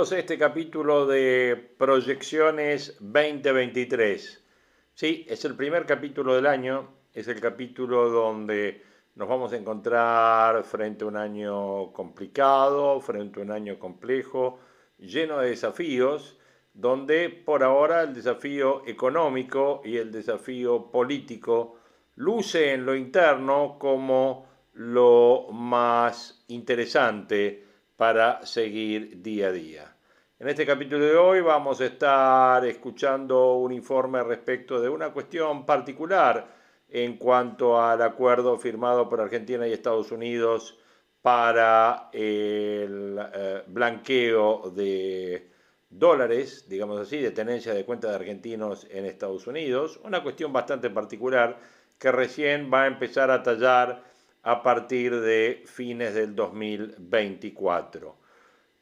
Bienvenidos a este capítulo de Proyecciones 2023. Sí, es el primer capítulo del año, es el capítulo donde nos vamos a encontrar frente a un año complicado, frente a un año complejo, lleno de desafíos, donde por ahora el desafío económico y el desafío político luce en lo interno como lo más interesante para seguir día a día. En este capítulo de hoy vamos a estar escuchando un informe respecto de una cuestión particular en cuanto al acuerdo firmado por Argentina y Estados Unidos para el eh, blanqueo de dólares, digamos así, de tenencia de cuentas de argentinos en Estados Unidos. Una cuestión bastante particular que recién va a empezar a tallar a partir de fines del 2024.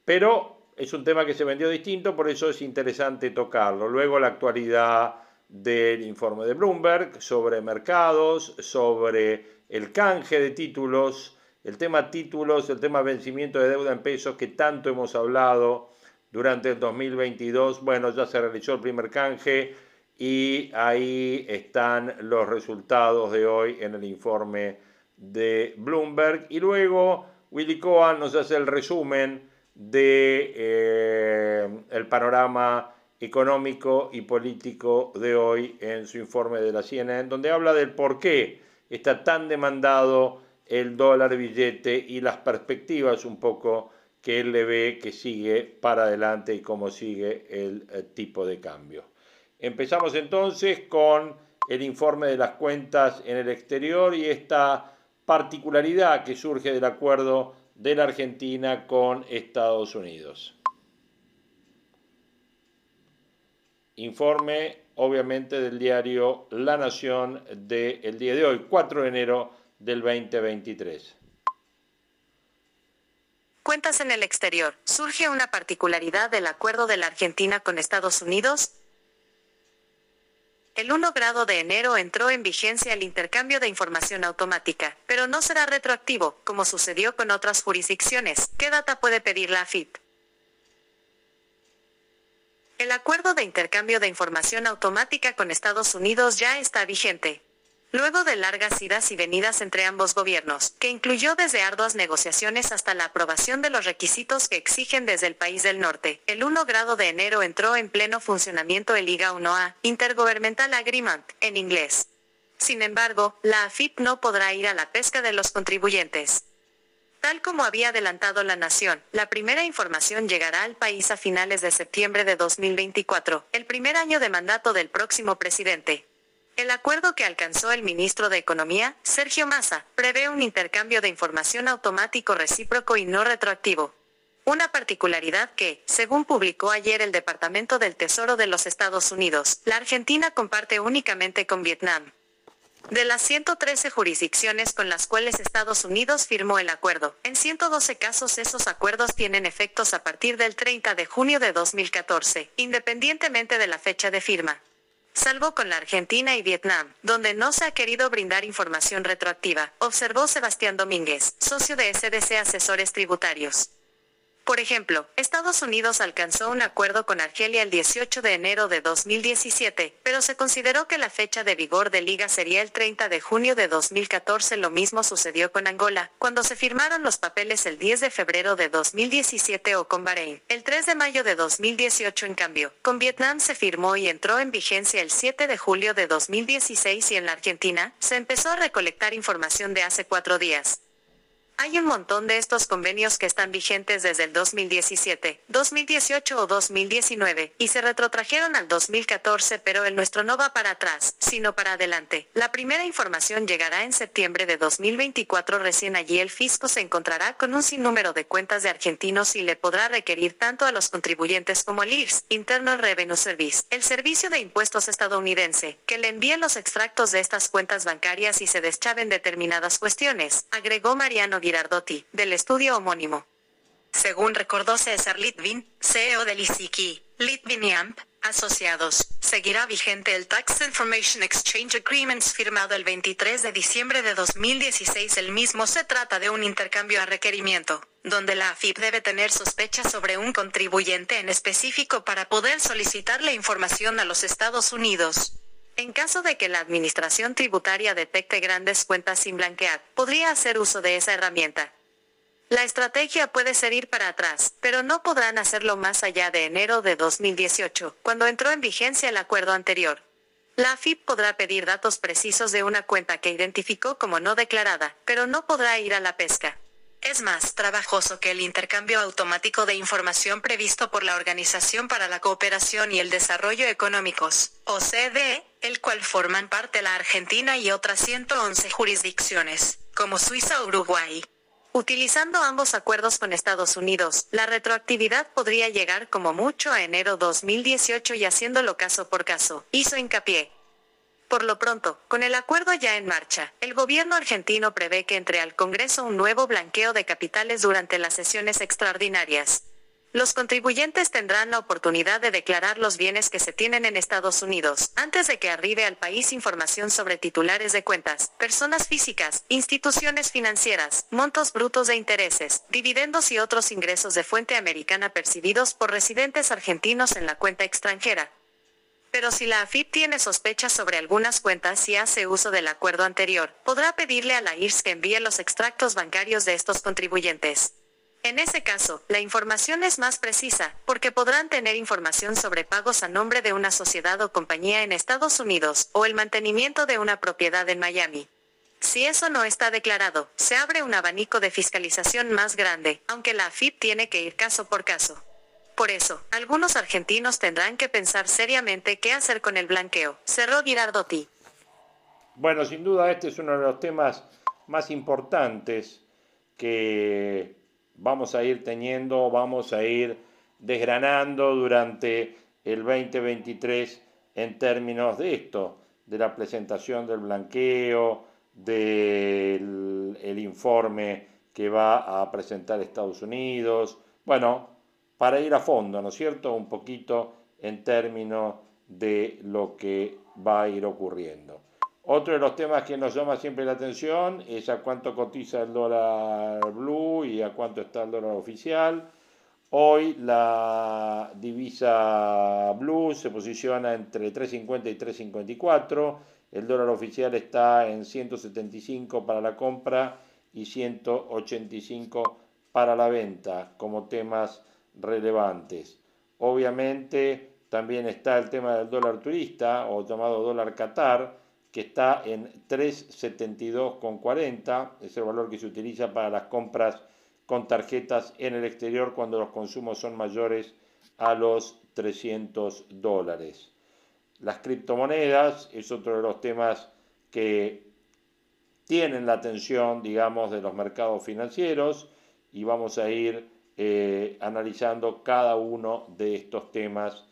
Pero es un tema que se vendió distinto, por eso es interesante tocarlo. Luego la actualidad del informe de Bloomberg sobre mercados, sobre el canje de títulos, el tema títulos, el tema vencimiento de deuda en pesos que tanto hemos hablado durante el 2022. Bueno, ya se realizó el primer canje y ahí están los resultados de hoy en el informe de Bloomberg y luego Willy Cohen nos hace el resumen de eh, el panorama económico y político de hoy en su informe de la CNN, donde habla del por qué está tan demandado el dólar billete y las perspectivas un poco que él le ve que sigue para adelante y cómo sigue el, el tipo de cambio. Empezamos entonces con el informe de las cuentas en el exterior y esta particularidad que surge del acuerdo de la Argentina con Estados Unidos. Informe, obviamente, del diario La Nación del día de hoy, 4 de enero del 2023. Cuentas en el exterior. ¿Surge una particularidad del acuerdo de la Argentina con Estados Unidos? El 1 grado de enero entró en vigencia el intercambio de información automática, pero no será retroactivo, como sucedió con otras jurisdicciones. ¿Qué data puede pedir la AFIP? El acuerdo de intercambio de información automática con Estados Unidos ya está vigente. Luego de largas idas y venidas entre ambos gobiernos, que incluyó desde arduas negociaciones hasta la aprobación de los requisitos que exigen desde el país del norte, el 1 grado de enero entró en pleno funcionamiento el IGA 1A, Intergovernmental Agreement, en inglés. Sin embargo, la AFIP no podrá ir a la pesca de los contribuyentes. Tal como había adelantado la Nación, la primera información llegará al país a finales de septiembre de 2024, el primer año de mandato del próximo presidente. El acuerdo que alcanzó el ministro de Economía, Sergio Massa, prevé un intercambio de información automático recíproco y no retroactivo. Una particularidad que, según publicó ayer el Departamento del Tesoro de los Estados Unidos, la Argentina comparte únicamente con Vietnam. De las 113 jurisdicciones con las cuales Estados Unidos firmó el acuerdo, en 112 casos esos acuerdos tienen efectos a partir del 30 de junio de 2014, independientemente de la fecha de firma salvo con la Argentina y Vietnam, donde no se ha querido brindar información retroactiva, observó Sebastián Domínguez, socio de SDC Asesores Tributarios. Por ejemplo, Estados Unidos alcanzó un acuerdo con Argelia el 18 de enero de 2017, pero se consideró que la fecha de vigor de liga sería el 30 de junio de 2014. Lo mismo sucedió con Angola, cuando se firmaron los papeles el 10 de febrero de 2017 o con Bahrein. El 3 de mayo de 2018 en cambio, con Vietnam se firmó y entró en vigencia el 7 de julio de 2016 y en la Argentina, se empezó a recolectar información de hace cuatro días. Hay un montón de estos convenios que están vigentes desde el 2017, 2018 o 2019, y se retrotrajeron al 2014, pero el nuestro no va para atrás, sino para adelante. La primera información llegará en septiembre de 2024. Recién allí el fisco se encontrará con un sinnúmero de cuentas de argentinos y le podrá requerir tanto a los contribuyentes como al IRS, Internal Revenue Service, el servicio de impuestos estadounidense, que le envíen los extractos de estas cuentas bancarias y se deschaven determinadas cuestiones, agregó Mariano Girardotti, del estudio homónimo. Según recordó César Litvin, CEO del ICIKI, Litvin y AMP, asociados, seguirá vigente el Tax Information Exchange Agreements firmado el 23 de diciembre de 2016. El mismo se trata de un intercambio a requerimiento, donde la AFIP debe tener sospechas sobre un contribuyente en específico para poder solicitarle información a los Estados Unidos. En caso de que la Administración Tributaria detecte grandes cuentas sin blanquear, podría hacer uso de esa herramienta. La estrategia puede ser ir para atrás, pero no podrán hacerlo más allá de enero de 2018, cuando entró en vigencia el acuerdo anterior. La AFIP podrá pedir datos precisos de una cuenta que identificó como no declarada, pero no podrá ir a la pesca. Es más trabajoso que el intercambio automático de información previsto por la Organización para la Cooperación y el Desarrollo Económicos, OCDE, el cual forman parte la Argentina y otras 111 jurisdicciones, como Suiza o Uruguay. Utilizando ambos acuerdos con Estados Unidos, la retroactividad podría llegar como mucho a enero 2018 y haciéndolo caso por caso, hizo hincapié. Por lo pronto, con el acuerdo ya en marcha, el gobierno argentino prevé que entre al Congreso un nuevo blanqueo de capitales durante las sesiones extraordinarias. Los contribuyentes tendrán la oportunidad de declarar los bienes que se tienen en Estados Unidos, antes de que arribe al país información sobre titulares de cuentas, personas físicas, instituciones financieras, montos brutos de intereses, dividendos y otros ingresos de fuente americana percibidos por residentes argentinos en la cuenta extranjera, pero si la AFIP tiene sospechas sobre algunas cuentas y hace uso del acuerdo anterior, podrá pedirle a la IRS que envíe los extractos bancarios de estos contribuyentes. En ese caso, la información es más precisa, porque podrán tener información sobre pagos a nombre de una sociedad o compañía en Estados Unidos, o el mantenimiento de una propiedad en Miami. Si eso no está declarado, se abre un abanico de fiscalización más grande, aunque la AFIP tiene que ir caso por caso. Por eso, algunos argentinos tendrán que pensar seriamente qué hacer con el blanqueo, cerró Girardotti. Bueno, sin duda este es uno de los temas más importantes que vamos a ir teniendo, vamos a ir desgranando durante el 2023 en términos de esto, de la presentación del blanqueo, del el informe que va a presentar Estados Unidos. Bueno, para ir a fondo, ¿no es cierto? Un poquito en términos de lo que va a ir ocurriendo. Otro de los temas que nos llama siempre la atención es a cuánto cotiza el dólar blue y a cuánto está el dólar oficial. Hoy la divisa blue se posiciona entre 3.50 y 3.54. El dólar oficial está en 175 para la compra y 185 para la venta como temas relevantes. Obviamente también está el tema del dólar turista o llamado dólar Qatar, que está en 3,72,40, es el valor que se utiliza para las compras con tarjetas en el exterior cuando los consumos son mayores a los 300 dólares. Las criptomonedas es otro de los temas que tienen la atención, digamos, de los mercados financieros y vamos a ir eh, analizando cada uno de estos temas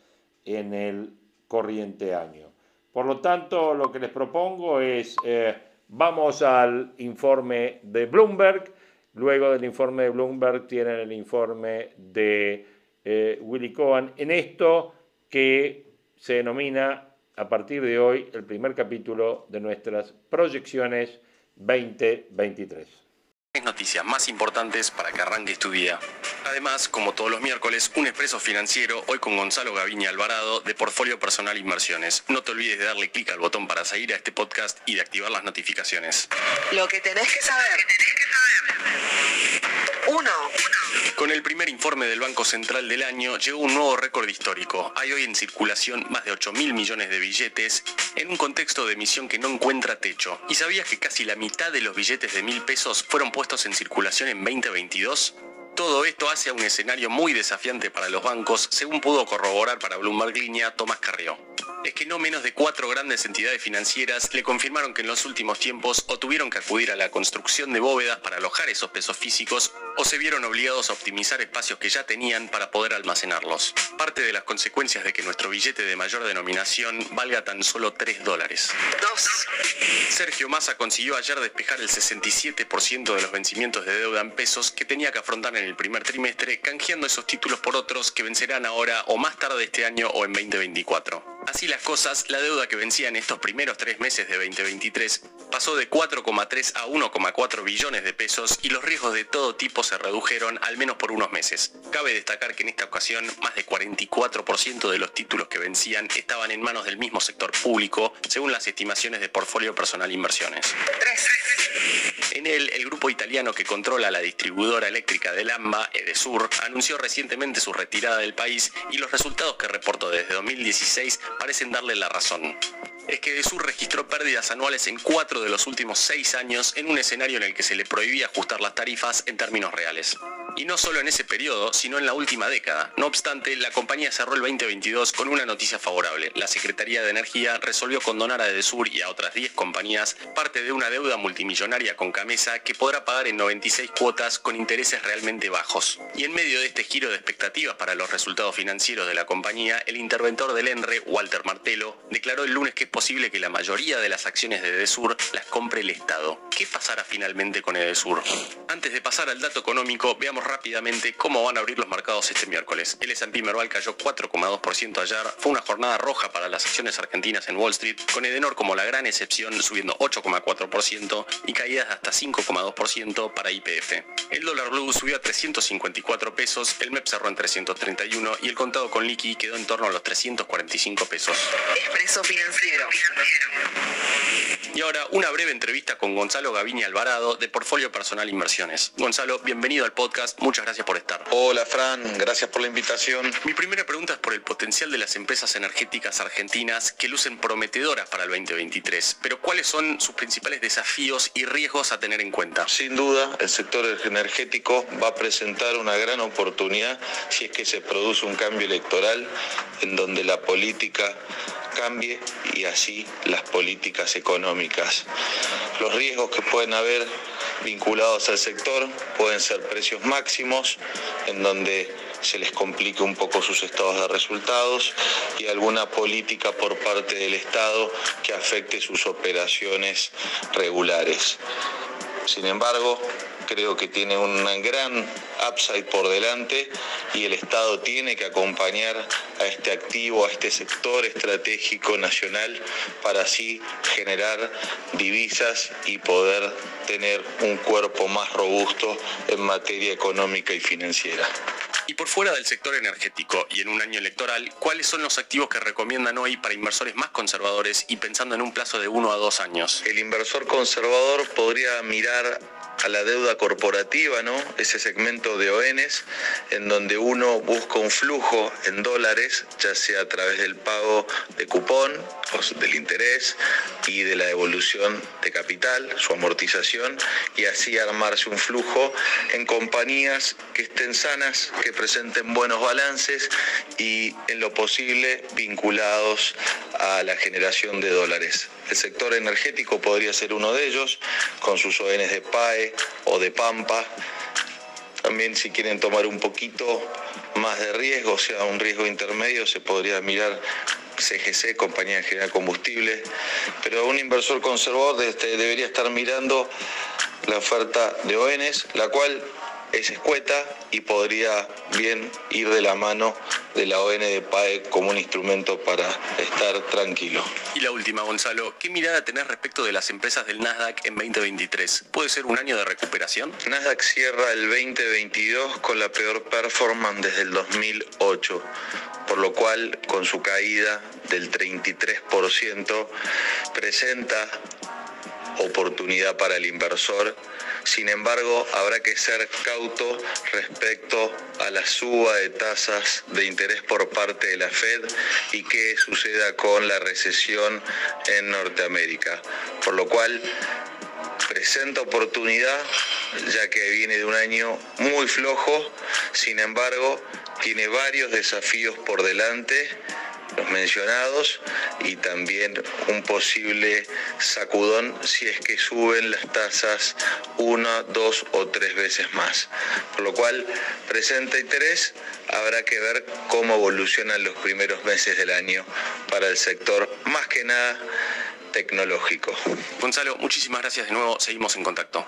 en el corriente año. Por lo tanto, lo que les propongo es, eh, vamos al informe de Bloomberg, luego del informe de Bloomberg tienen el informe de eh, Willy Cohen. En esto que se denomina a partir de hoy el primer capítulo de nuestras proyecciones 2023 noticias más importantes para que arranques tu día. Además, como todos los miércoles, un expreso financiero, hoy con Gonzalo Gaviña Alvarado de Portfolio Personal Inversiones. No te olvides de darle clic al botón para seguir a este podcast y de activar las notificaciones. Lo que tenés que saber. Lo que tenés que saber. 1. Con el primer informe del Banco Central del año llegó un nuevo récord histórico. Hay hoy en circulación más de 8 mil millones de billetes en un contexto de emisión que no encuentra techo. ¿Y sabías que casi la mitad de los billetes de mil pesos fueron puestos en circulación en 2022? Todo esto hace a un escenario muy desafiante para los bancos, según pudo corroborar para Bloomberg Línea Tomás Carrió es que no menos de cuatro grandes entidades financieras le confirmaron que en los últimos tiempos o tuvieron que acudir a la construcción de bóvedas para alojar esos pesos físicos o se vieron obligados a optimizar espacios que ya tenían para poder almacenarlos. Parte de las consecuencias de que nuestro billete de mayor denominación valga tan solo 3 dólares. 2. Sergio Massa consiguió ayer despejar el 67% de los vencimientos de deuda en pesos que tenía que afrontar en el primer trimestre, canjeando esos títulos por otros que vencerán ahora o más tarde este año o en 2024. Así las cosas, la deuda que vencía en estos primeros tres meses de 2023 pasó de 4,3 a 1,4 billones de pesos y los riesgos de todo tipo se redujeron al menos por unos meses. Cabe destacar que en esta ocasión más de 44% de los títulos que vencían estaban en manos del mismo sector público, según las estimaciones de Portfolio Personal Inversiones. 3. En él, el grupo italiano que controla la distribuidora eléctrica del AMBA, Edesur, anunció recientemente su retirada del país y los resultados que reportó desde 2016 parecen darle la razón. Es que Edesur registró pérdidas anuales en cuatro de los últimos seis años en un escenario en el que se le prohibía ajustar las tarifas en términos reales. Y no solo en ese periodo, sino en la última década. No obstante, la compañía cerró el 2022 con una noticia favorable. La Secretaría de Energía resolvió condonar a Edesur y a otras 10 compañías parte de una deuda multimillonaria con Camesa que podrá pagar en 96 cuotas con intereses realmente bajos. Y en medio de este giro de expectativas para los resultados financieros de la compañía, el interventor del ENRE, Walter Martelo, declaró el lunes que posible que la mayoría de las acciones de Edesur las compre el Estado. ¿Qué pasará finalmente con Edesur? Antes de pasar al dato económico, veamos rápidamente cómo van a abrir los mercados este miércoles. El S&P Merval cayó 4,2% ayer. Fue una jornada roja para las acciones argentinas en Wall Street, con Edenor como la gran excepción subiendo 8,4% y caídas de hasta 5,2% para IPF. El dólar blue subió a 354 pesos, el MEP cerró en 331 y el contado con liqui quedó en torno a los 345 pesos. Expreso financiero. Y ahora una breve entrevista con Gonzalo Gaviña Alvarado de Portfolio Personal Inversiones. Gonzalo, bienvenido al podcast, muchas gracias por estar. Hola Fran, gracias por la invitación. Mi primera pregunta es por el potencial de las empresas energéticas argentinas que lucen prometedoras para el 2023, pero ¿cuáles son sus principales desafíos y riesgos a tener en cuenta? Sin duda, el sector energético va a presentar una gran oportunidad si es que se produce un cambio electoral en donde la política cambie y así las políticas económicas. Los riesgos que pueden haber vinculados al sector pueden ser precios máximos, en donde se les complique un poco sus estados de resultados y alguna política por parte del Estado que afecte sus operaciones regulares. Sin embargo, creo que tiene un gran upside por delante y el Estado tiene que acompañar a este activo, a este sector estratégico nacional para así generar divisas y poder tener un cuerpo más robusto en materia económica y financiera. Y por fuera del sector energético y en un año electoral, ¿cuáles son los activos que recomiendan hoy para inversores más conservadores y pensando en un plazo de uno a dos años? El inversor conservador podría mirar a la deuda corporativa, ¿no? Ese segmento de ONs en donde uno busca un flujo en dólares, ya sea a través del pago de cupón, o del interés y de la devolución de capital, su amortización y así armarse un flujo en compañías que estén sanas, que presenten buenos balances y en lo posible vinculados a la generación de dólares. El sector energético podría ser uno de ellos, con sus ONs de PAE o de Pampa. También si quieren tomar un poquito más de riesgo, o sea, un riesgo intermedio, se podría mirar CGC, Compañía General Combustible, pero un inversor conservador este, debería estar mirando la oferta de ONs, la cual es escueta y podría bien ir de la mano de la ON de PAE como un instrumento para estar tranquilo. Y la última, Gonzalo, ¿qué mirada tenés respecto de las empresas del Nasdaq en 2023? ¿Puede ser un año de recuperación? Nasdaq cierra el 2022 con la peor performance desde el 2008, por lo cual con su caída del 33% presenta oportunidad para el inversor Sin embargo, habrá que ser cauto respecto a la suba de tasas de interés por parte de la Fed y qué suceda con la recesión en Norteamérica. Por lo cual, presenta oportunidad, ya que viene de un año muy flojo, sin embargo, tiene varios desafíos por delante los mencionados y también un posible sacudón si es que suben las tasas una, dos o tres veces más. Por lo cual presenta interés, habrá que ver cómo evolucionan los primeros meses del año para el sector, más que nada tecnológico. Gonzalo, muchísimas gracias de nuevo, seguimos en contacto.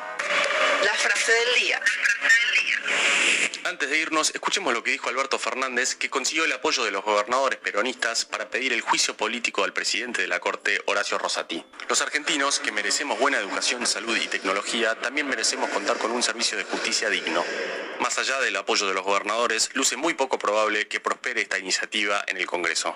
La frase del día. Antes de irnos, escuchemos lo que dijo Alberto Fernández, que consiguió el apoyo de los gobernadores peronistas para pedir el juicio político al presidente de la Corte, Horacio Rosati. Los argentinos, que merecemos buena educación, salud y tecnología, también merecemos contar con un servicio de justicia digno. Más allá del apoyo de los gobernadores, luce muy poco probable que prospere esta iniciativa en el Congreso.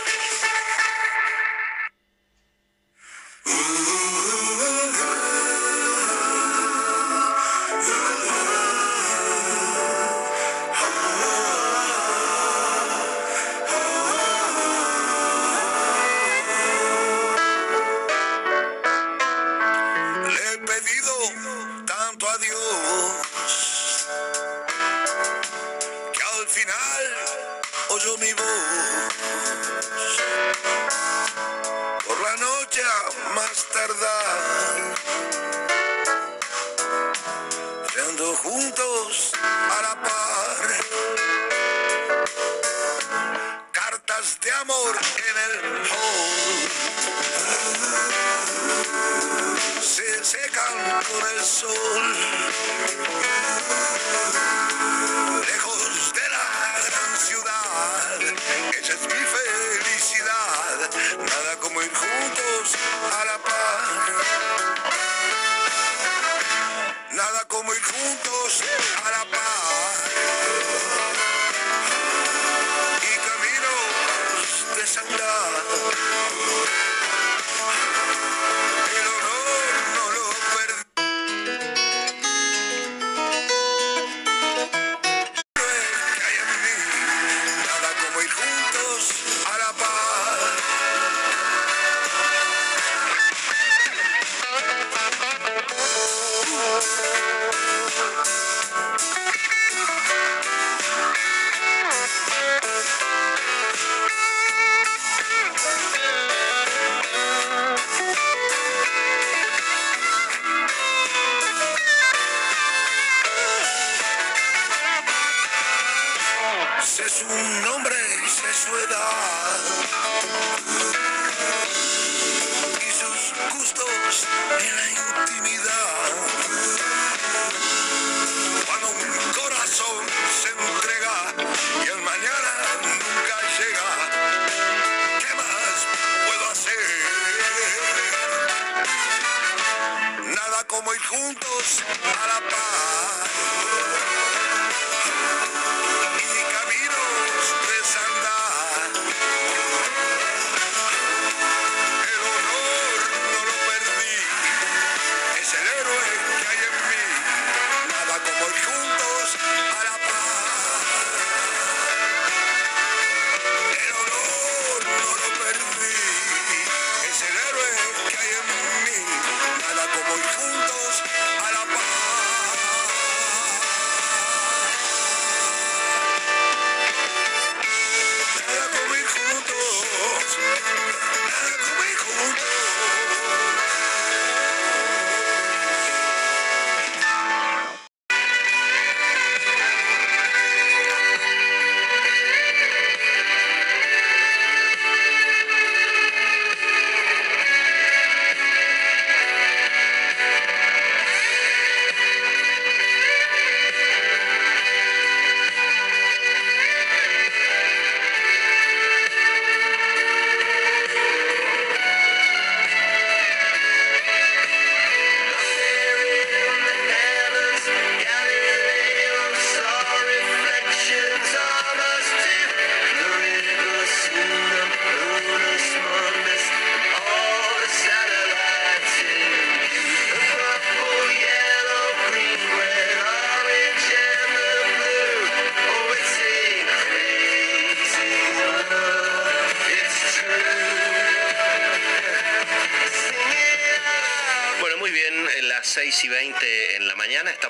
Esa es mi felicidad. Nada como ir juntos a la par. A la paz.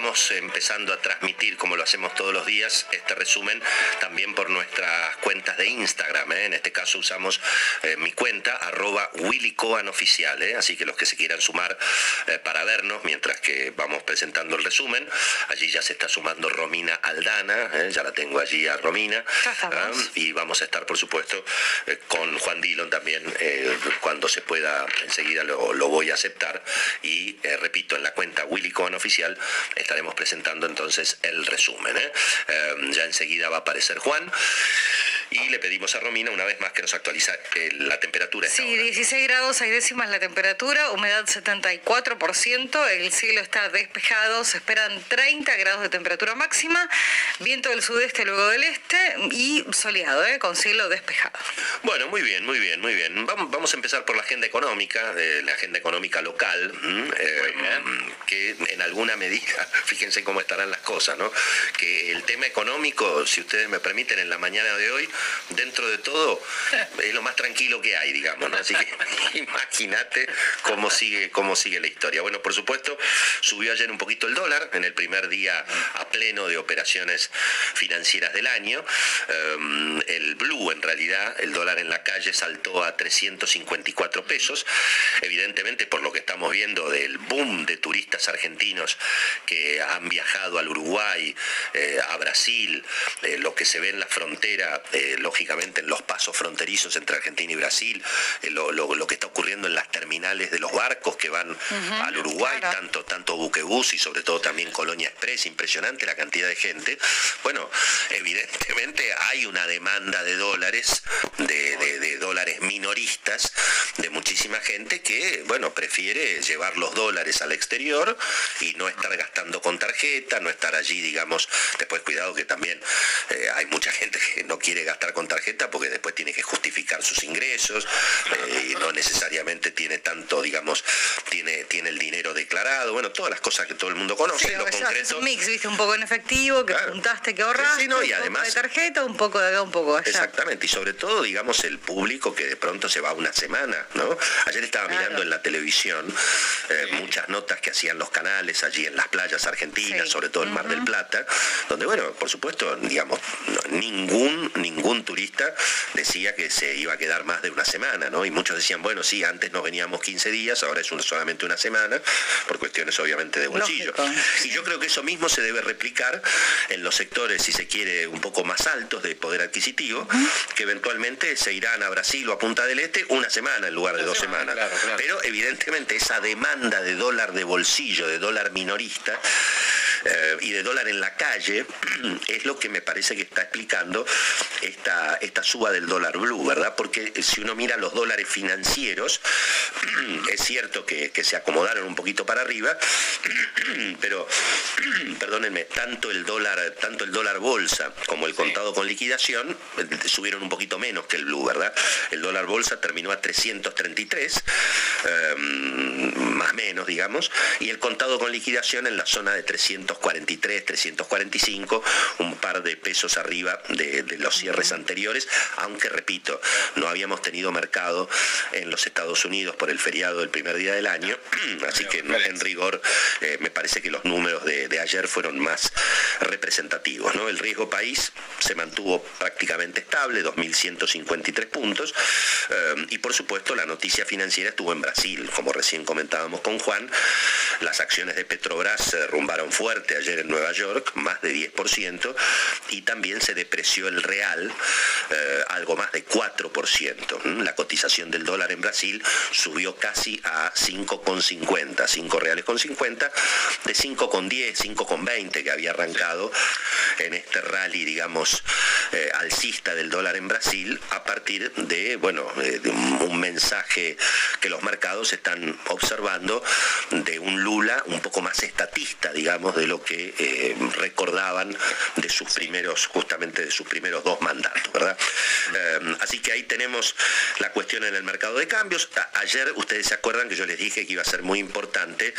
Estamos empezando a transmitir, como lo hacemos todos los días, este resumen también por nuestras cuentas de Instagram. ¿eh? En este caso usamos eh, mi cuenta, arroba willycoanoficial. ¿eh? Así que los que se quieran sumar para vernos mientras que vamos presentando el resumen, allí ya se está sumando Romina Aldana, ya la tengo allí a Romina. ¿ah? Y vamos a estar, por supuesto, con Juan Dillon también, cuando se pueda, enseguida lo, lo voy a aceptar. Y repito, en la cuenta Willy Cohen Oficial estaremos presentando entonces el resumen. ¿Eh? Eh, ya enseguida va a aparecer Juan. Y le pedimos a Romina una vez más que nos actualiza eh, la temperatura. Sí, hora. 16 grados 6 décimas la temperatura, humedad 74%, el cielo está despejado, se esperan 30 grados de temperatura máxima, viento del sudeste luego del este y soleado, ¿eh? con cielo despejado. Bueno, muy bien, muy bien, muy bien. Vamos, a empezar por la agenda económica, eh, la agenda económica local. Eh, que en alguna medida, fíjense cómo estarán las cosas, ¿no? Que el tema económico, si ustedes me permiten, en la mañana de hoy, dentro de todo, es lo más tranquilo que hay, digamos, ¿no? Así que imagínate cómo sigue, cómo sigue la historia. Bueno, por supuesto, subió ayer un poquito el dólar en el primer día a pleno de operaciones financieras del año. Um, el blue, en realidad, el dólar en la calle saltó a 354 pesos. Evidentemente, por lo que estamos viendo del boom de turistas argentinos que han viajado al Uruguay, eh, a Brasil, eh, lo que se ve en la frontera, eh, lógicamente en los pasos fronterizos entre Argentina y Brasil, eh, lo, lo- lo que está ocurriendo en las terminales de los barcos que van al Uruguay, claro. tanto, tanto buquebús y sobre todo también Colonia Express, impresionante la cantidad de gente. Bueno, evidentemente hay una demanda de dólares, de, de- de dólares minoristas, de muchísima gente que, bueno, prefiere llevar los dólares al exterior y no estar gastando con tarjeta, no estar allí, digamos, después cuidado que también eh, hay mucha gente que no quiere gastar con tarjeta porque después tiene que justificar sus ingresos eh, y no necesariamente tiene tanto, digamos, tiene, tiene el dinero declarado, bueno, todas las cosas que todo el mundo conoce, Sí, en lo concreto. un mix, viste, un poco en efectivo, que Claro. juntaste, que ahorraste, Sí, sí, no, y un poco además- de tarjeta, un poco de acá, un poco de allá. Exactamente, y sobre todo, digamos, el público que de pronto se va una semana, ¿no? Ayer estaba Claro. mirando en la televisión eh, muchas notas que hacían los canales allí en las playas argentinas, sobre todo el Mar del Plata, donde, bueno, por supuesto, digamos, no- ningún, ningún turista decía que se iba a quedar más de una semana, ¿no? Y muchos decían, bueno, sí, antes nos veníamos 15 días, ahora es un- solamente una semana, por cuestiones obviamente de bolsillo. Lógico. Y yo creo que eso mismo se debe replicar en los sectores, si se quiere, un poco más altos de poder adquisitivo, que eventualmente se irán a Brasil o a Punta del Este una semana en lugar de dos semanas. claro, claro. Pero evidentemente esa demanda de dólar de bolsillo, de dólar minorista, eh, y de dólar en la calle es lo que me parece que está explicando esta, esta suba del dólar blue, ¿verdad? Porque si uno mira los dólares financieros, es cierto que, que se acomodaron un poquito para arriba, pero perdónenme, tanto el dólar, tanto el dólar bolsa como el contado con liquidación eh, subieron un poquito menos que el blue, ¿verdad? El dólar bolsa terminó a 333, eh, más o menos, digamos, y el contado con liquidación en la zona de 343, 345, un par de pesos arriba de, de los cierres anteriores, aunque repito, no habíamos tenido mercado en los Estados Unidos por el feriado del primer día del año, así que en, rigor eh, me parece que los números de, de ayer fueron más representativos. ¿no? El riesgo país se mantuvo prácticamente estable, 2.153 puntos, eh, y por supuesto la noticia financiera estuvo en Brasil, como recién comentábamos con Juan, las acciones de Petrobras se derrumbaron fuerte ayer en Nueva York, más de 10%, y también se depreció el real, eh, algo más de 4%. ¿m? La cotización del dólar en Brasil subió casi a 5,50, 5 reales con 50, de 5,10, 5,20 que había arrancado en este rally, digamos, eh, alcista del dólar en Brasil, a partir de, bueno, eh, un mensaje que los mercados están observando de un Lula un poco más estatista, digamos, de lo que eh, recordaban de sus primeros, justamente de sus primeros dos mandatos, ¿verdad? Eh, así que ahí tenemos la cuestión en el mercado de cambios. Ayer ustedes se acuerdan que yo les dije que iba a ser muy importante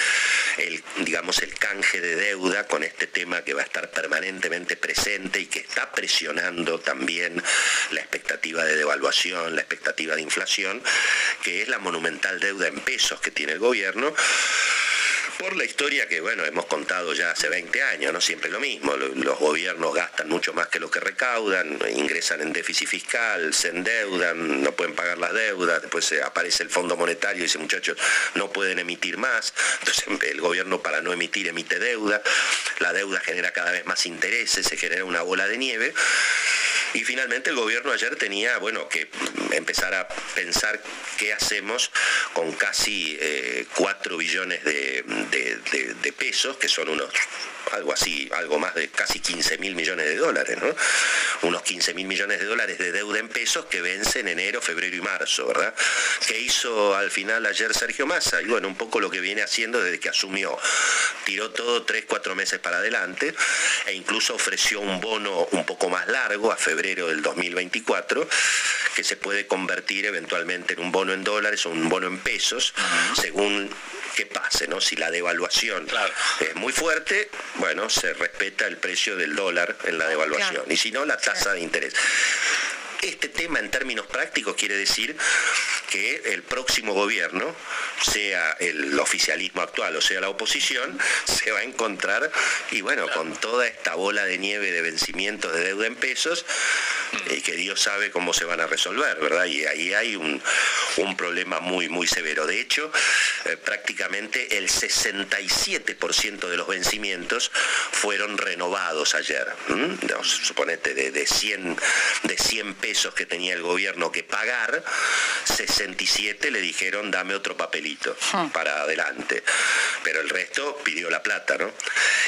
el, digamos, el canje de deuda con este tema que va a estar permanentemente presente y que está presionando también la expectativa de devaluación, la expectativa de inflación, que es la monumental deuda en pesos que tiene el gobierno Por la historia que, bueno, hemos contado ya hace 20 años, ¿no? Siempre lo mismo. Los gobiernos gastan mucho más que lo que recaudan, ingresan en déficit fiscal, se endeudan, no pueden pagar las deudas, después aparece el Fondo Monetario y dice, muchachos, no pueden emitir más. Entonces el gobierno para no emitir emite deuda, la deuda genera cada vez más intereses, se genera una bola de nieve. Y finalmente el gobierno ayer tenía, bueno, que empezar a pensar qué hacemos con casi 4 eh, billones de, pesos, que son unos algo así, algo más de casi 15 mil millones de dólares, ¿no? Unos 15 mil millones de dólares de deuda en pesos que vencen en enero, febrero y marzo, ¿verdad? ¿Qué hizo al final ayer Sergio Massa? Y bueno, un poco lo que viene haciendo desde que asumió. Tiró todo tres, cuatro meses para adelante e incluso ofreció un bono un poco más largo a febrero del 2024 que se puede convertir eventualmente en un bono en dólares o un bono en pesos, según que pase, ¿no? Si la devaluación es muy fuerte, bueno, se respeta el precio del dólar en la devaluación. Y si no, la tasa de interés. Este tema en términos prácticos quiere decir que el próximo gobierno, sea el oficialismo actual o sea la oposición, se va a encontrar, y bueno, con toda esta bola de nieve de vencimientos de deuda en pesos, y que Dios sabe cómo se van a resolver, ¿verdad? Y ahí hay un, problema muy, muy severo. De hecho, eh, prácticamente el 67% de los vencimientos fueron renovados ayer. Suponete, de, de, 100, de 100 pesos que tenía el gobierno que pagar, 67 le dijeron dame otro papelito para adelante. Pero el resto pidió la plata, ¿no?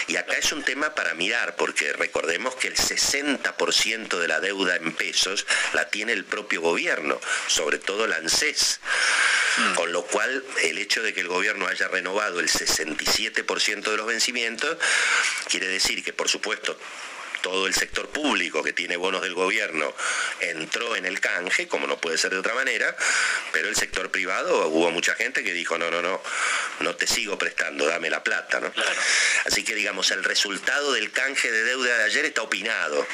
Y acá es un tema para mirar, porque recordemos que el 60% de la deuda en pesos la tiene el propio gobierno, sobre todo la ANSES. Hmm. Con lo cual, el hecho de que el gobierno haya renovado el 67% de los vencimientos, quiere decir que, por supuesto, todo el sector público que tiene bonos del gobierno entró en el canje, como no puede ser de otra manera, pero el sector privado hubo mucha gente que dijo, no, no, no, no te sigo prestando, dame la plata. ¿no? Así que digamos, el resultado del canje de deuda de ayer está opinado,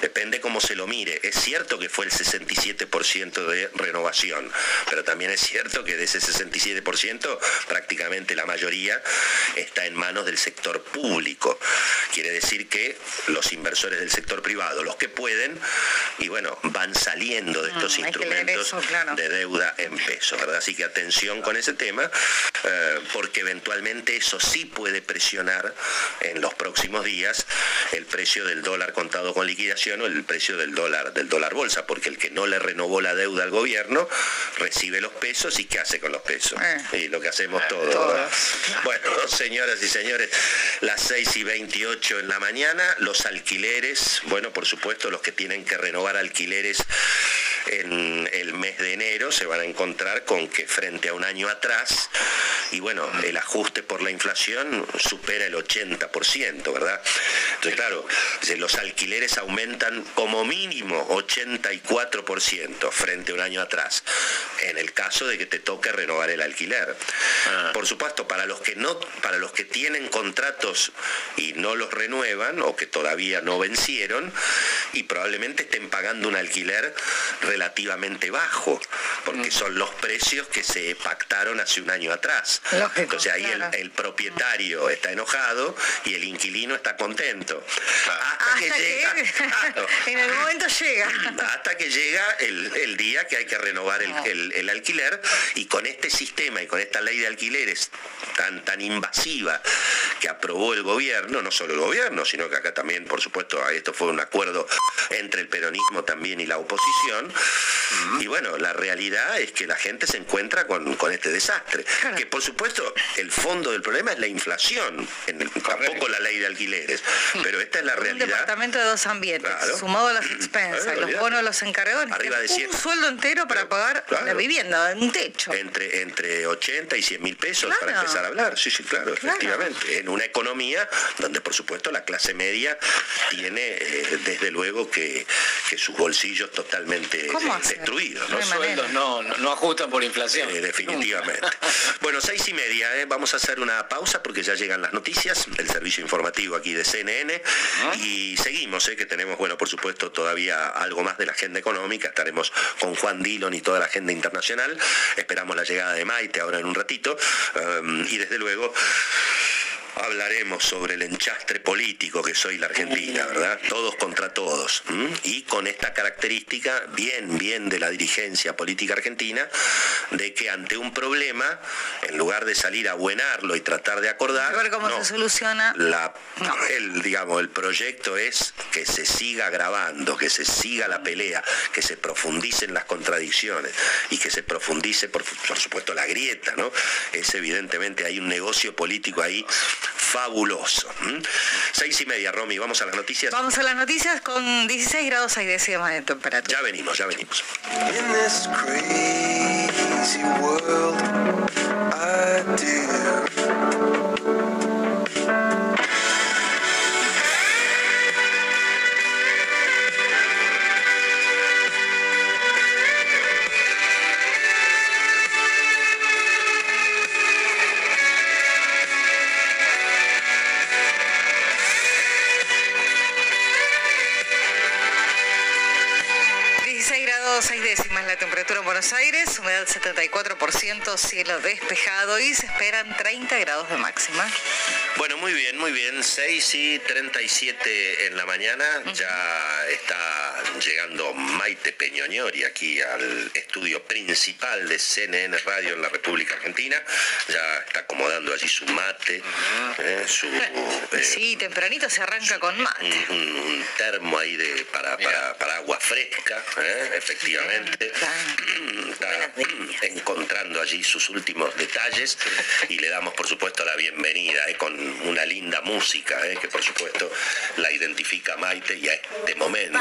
depende cómo se lo mire. Es cierto que fue el 67% de renovación, pero también es cierto que de ese 67% prácticamente la mayoría está en manos del sector público. Quiere decir que los inversores del sector privado, los que pueden, y bueno, van saliendo de estos mm, instrumentos de deuda en pesos, ¿verdad? Así que atención con ese tema, eh, porque eventualmente eso sí puede presionar en los próximos días el precio del dólar contado con liquidación o el precio del dólar, del dólar bolsa, porque el que no le renovó la deuda al gobierno recibe los pesos y ¿qué hace con los pesos? Eh. Y lo que hacemos todos. Bueno, señoras y señores, las 6 y 28 en la mañana, los alquileres, bueno, por supuesto los que tienen que renovar alquileres en el mes de enero se van a encontrar con que frente a un año atrás, y bueno, el ajuste por la inflación supera el 80%, ¿verdad? Entonces, claro, los alquileres aumentan como mínimo 84% frente a un año atrás, en el caso de que te toque renovar el alquiler. Ah. Por supuesto, para los que no, para los que tienen contratos y no los renuevan o que todavía no vencieron y probablemente estén pagando un alquiler relativamente bajo, porque mm. son los precios que se pactaron hace un año atrás. Entonces ahí el, propietario está enojado y el inquilino está contento. Hasta, que, llega. en el momento llega. Hasta que llega el, día que hay que renovar el, alquiler y con este sistema y con esta ley de alquileres tan, tan invasiva que aprobó el gobierno, no solo el gobierno, sino que acá también, por supuesto, esto fue un acuerdo entre el peronismo también y la oposición, y bueno, la realidad es que la gente se encuentra con, este desastre. Que por supuesto el fondo del problema es la inflación, en el, tampoco la ley de alquileres. Pero esta es la realidad. Un departamento de dos ambientes, sumado a las expensas, los bonos de los Arriba de un sueldo entero para pagar la vivienda, un techo. Entre, entre 80 y 100 mil pesos para empezar a hablar. Sí, sí, claro, efectivamente. En una economía donde por supuesto la clase media tiene eh, desde luego que, que sus bolsillos totalmente. Destruidos. ¿no? No hay Los sueldos no, no, no ajustan por inflación. Eh, definitivamente. bueno, seis y media, ¿eh? vamos a hacer una pausa porque ya llegan las noticias, el servicio informativo aquí de CNN y seguimos, ¿eh? que tenemos, bueno, por supuesto, todavía algo más de la agenda económica, estaremos con Juan Dillon y toda la agenda internacional, esperamos la llegada de Maite ahora en un ratito um, y desde luego hablaremos sobre el enchastre político que soy la Argentina, ¿verdad? Todos contra todos. ¿m? Y con esta característica, bien, bien de la dirigencia política argentina, de que ante un problema, en lugar de salir a buenarlo y tratar de acordar, ver cómo no, se soluciona. la, el, digamos, el proyecto es que se siga grabando, que se siga la pelea, que se profundicen las contradicciones y que se profundice, por, por supuesto, la grieta, ¿no? Es evidentemente hay un negocio político ahí fabuloso. ¿m? Seis y media, Romy, vamos a las noticias. Vamos a las noticias con 16 grados 6 décimas de temperatura. Ya venimos, ya venimos. In this crazy world, I temperatura en Buenos Aires, humedad 74%, cielo despejado y se esperan 30 grados de máxima. Bueno, muy bien, muy bien. 6 y 37 en la mañana. Ya está llegando Maite Peñoñori aquí al estudio principal de CNN Radio en la República Argentina. Ya está acomodando allí su mate, eh, su... eh, Sí, tempranito se arranca con mate. un, termo ahí de, para, para- para agua fresca, ¿eh? efectivamente. Está encontrando allí sus últimos detalles y le damos por supuesto la bienvenida ¿eh? con una linda música ¿eh? que por supuesto la identifica Maite y a este momento.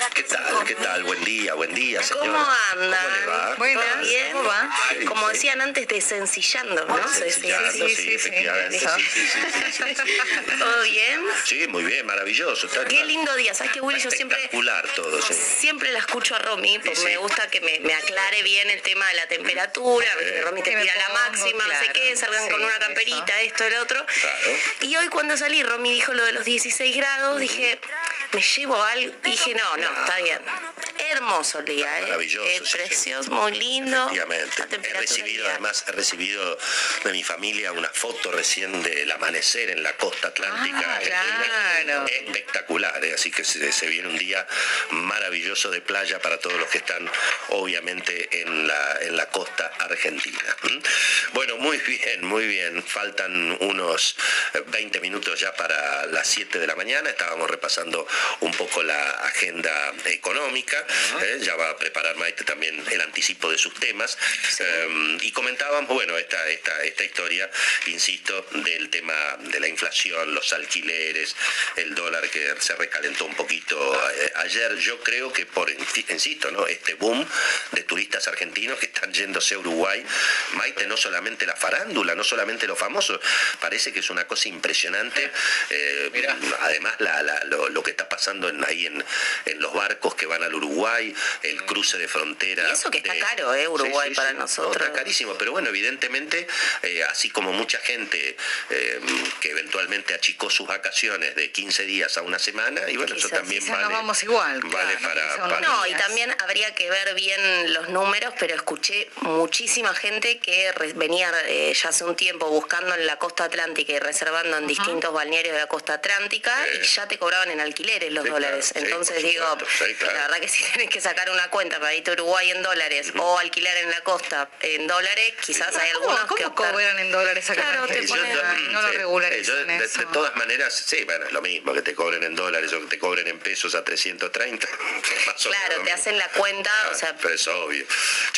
¿Eh? ¿Qué tal? ¿Qué tal? Buen día, buen día, señora. ¿Cómo andan? ¿Cómo le va? Buenas, ¿Todo bien? ¿cómo va? Sí, Como sí. decían antes, desencillando, ¿no? Sencillando, sí, sí, sí, sí. efectivamente, Eso. sí, sí, sí, sí, sí, sí. ¿Todo bien? Sí, muy bien, maravilloso. Está- Qué lindo día. ¿Sabes qué, Willy? Yo siempre, Espectacular todo, sí. siempre la escucho a Romy, porque Sí, sí. me gusta que me, me aclare bien el tema de la temperatura. que Romy te Que tira la máxima, no sé claro. qué, salgan con una camperita, esto, el otro. Claro. Y hoy cuando salí, Romy dijo lo de los 16 grados, dije, me llevo algo. Dije, no, no, está bien. Hermoso el día, ¿eh? Maravilloso, Eh, sí, sí. precioso, muy lindo. Efectivamente. He recibido, además, he recibido de mi familia una foto recién del amanecer en la costa atlántica. Ah, claro. Espectacular, ¿eh? así que se, se viene un día maravilloso de playa para todos los que están, obviamente, en la, en la costa argentina. Bueno, muy bien, muy bien. Faltan unos eh, 20 minutos ya para las 7 de la mañana. Estábamos repasando un poco la agenda económica. ¿eh? Ya va a preparar Maite también el anticipo de sus temas. Eh, y comentábamos, bueno, esta, esta, esta historia, insisto, del tema de la inflación, los alquileres, el dólar que se recalentó un poquito ayer. Yo creo que por, insi- insisto, ¿no? este boom de turistas argentinos que están yéndose a Uruguay, Maite, no solamente la farándula, no solamente los famosos, parece que es una cosa impresionante. eh, además, la- la- lo, lo que está pasando en, ahí en, en los barcos que van al Uruguay, el cruce de frontera. Y eso que está de- caro, ¿eh? Uruguay para No, nosotros. está carísimo, pero bueno, evidentemente, eh, así como mucha gente eh, que eventualmente achicó sus vacaciones de 15 días a una semana, y bueno, eso también vale, nos vamos igual, Vale para, No, y también habría que ver bien los números, pero escuché muchísima gente que venía eh, ya hace un tiempo buscando en la costa atlántica y reservando en distintos balnearios de la costa atlántica y ya te cobraban en alquileres los dólares. Entonces digo, la verdad que si tenés que sacar una cuenta para irte a Uruguay en dólares o alquilar en la costa en dólares, quizás hay algunos que optar... cobran en dólares acá? Claro, te ponen, no lo regularizan de, de, todas maneras, sí, bueno, es lo mismo que te cobren en dólares o que te cobren en pesos a 300 130. claro, te hacen la cuenta, ah, o sea... Ah, Pero es obvio.